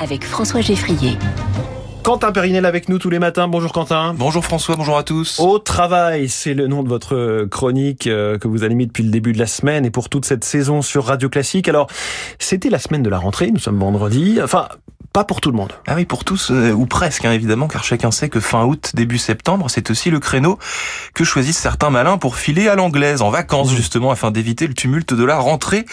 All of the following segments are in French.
Avec François Geffrier. Quentin Périnel avec nous tous les matins. Bonjour Quentin. Bonjour François, bonjour à tous. Au travail, c'est le nom de votre chronique euh, que vous animez depuis le début de la semaine et pour toute cette saison sur Radio Classique. Alors, c'était la semaine de la rentrée, nous sommes vendredi. Enfin, pas pour tout le monde. Ah oui, pour tous, euh, ou presque, hein, évidemment, car chacun sait que fin août, début septembre, c'est aussi le créneau que choisissent certains malins pour filer à l'anglaise, en vacances, mmh. justement, afin d'éviter le tumulte de la rentrée,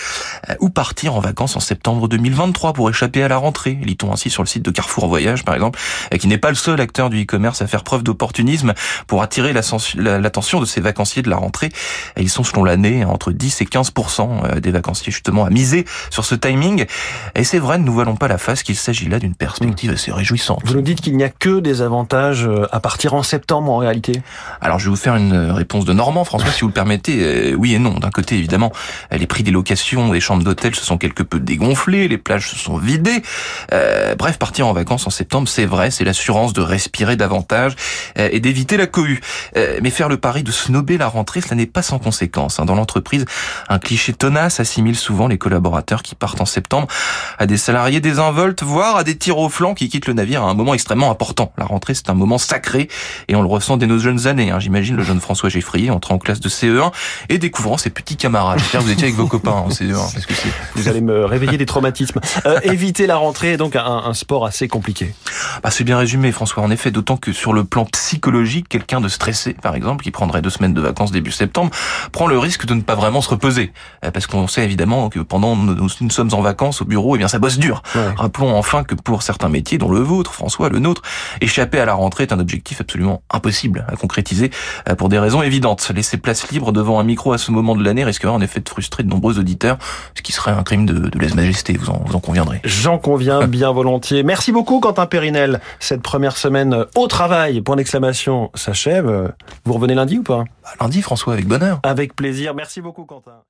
euh, ou partir en vacances en septembre 2023 pour échapper à la rentrée. Lit-on ainsi sur le site de Carrefour Voyage, par exemple, euh, qui n'est pas le seul acteur du e-commerce à faire preuve d'opportunisme pour attirer l'attention de ces vacanciers de la rentrée. ils sont, selon l'année, entre 10 et 15% des vacanciers, justement, à miser sur ce timing. Et c'est vrai, ne nous voilons pas la face qu'il s'agit là d'une perspective assez réjouissante. Vous nous dites qu'il n'y a que des avantages euh, à partir en septembre en réalité Alors je vais vous faire une réponse de Normand, François, si vous le permettez. Euh, oui et non. D'un côté, évidemment, les prix des locations des chambres d'hôtel se sont quelque peu dégonflés, les plages se sont vidées. Euh, bref, partir en vacances en septembre, c'est vrai, c'est l'assurance de respirer davantage et d'éviter la cohue. mais faire le pari de snober la rentrée, cela n'est pas sans conséquence. Hein. Dans l'entreprise, un cliché tenace assimile souvent les collaborateurs qui partent en septembre à des salariés désinvoltes, voire à des tirs au flanc qui quittent le navire à un moment extrêmement important. La rentrée, c'est un moment sacré et on le ressent dès nos jeunes années. Hein. J'imagine le jeune François Geffrier entrant en classe de CE1 et découvrant ses petits camarades. J'espère que vous étiez avec vos copains en CE1. Parce que vous allez me réveiller des traumatismes. Euh, éviter la rentrée est donc un, un sport assez compliqué. Bah, c'est bien résumé, François. En effet, d'autant que sur le plan psychologique, quelqu'un de stressé, par exemple, qui prendrait deux semaines de vacances début septembre, prend le risque de ne pas vraiment se reposer. Euh, parce qu'on sait évidemment que pendant nous, nous sommes en vacances au bureau, et eh bien ça bosse dur. Rappelons enfin que pour certains métiers, dont le vôtre, François, le nôtre, échapper à la rentrée est un objectif absolument impossible à concrétiser euh, pour des raisons évidentes. Laisser place libre devant un micro à ce moment de l'année risquerait en effet de frustrer de nombreux auditeurs, ce qui serait un crime de, de lèse-majesté, vous en, vous en conviendrez. J'en conviens bien volontiers. Merci beaucoup Quentin Périnel. Cette première semaine au travail, point d'exclamation, s'achève. Vous revenez lundi ou pas? Bah, Lundi François, avec bonheur. Avec plaisir. Merci beaucoup Quentin.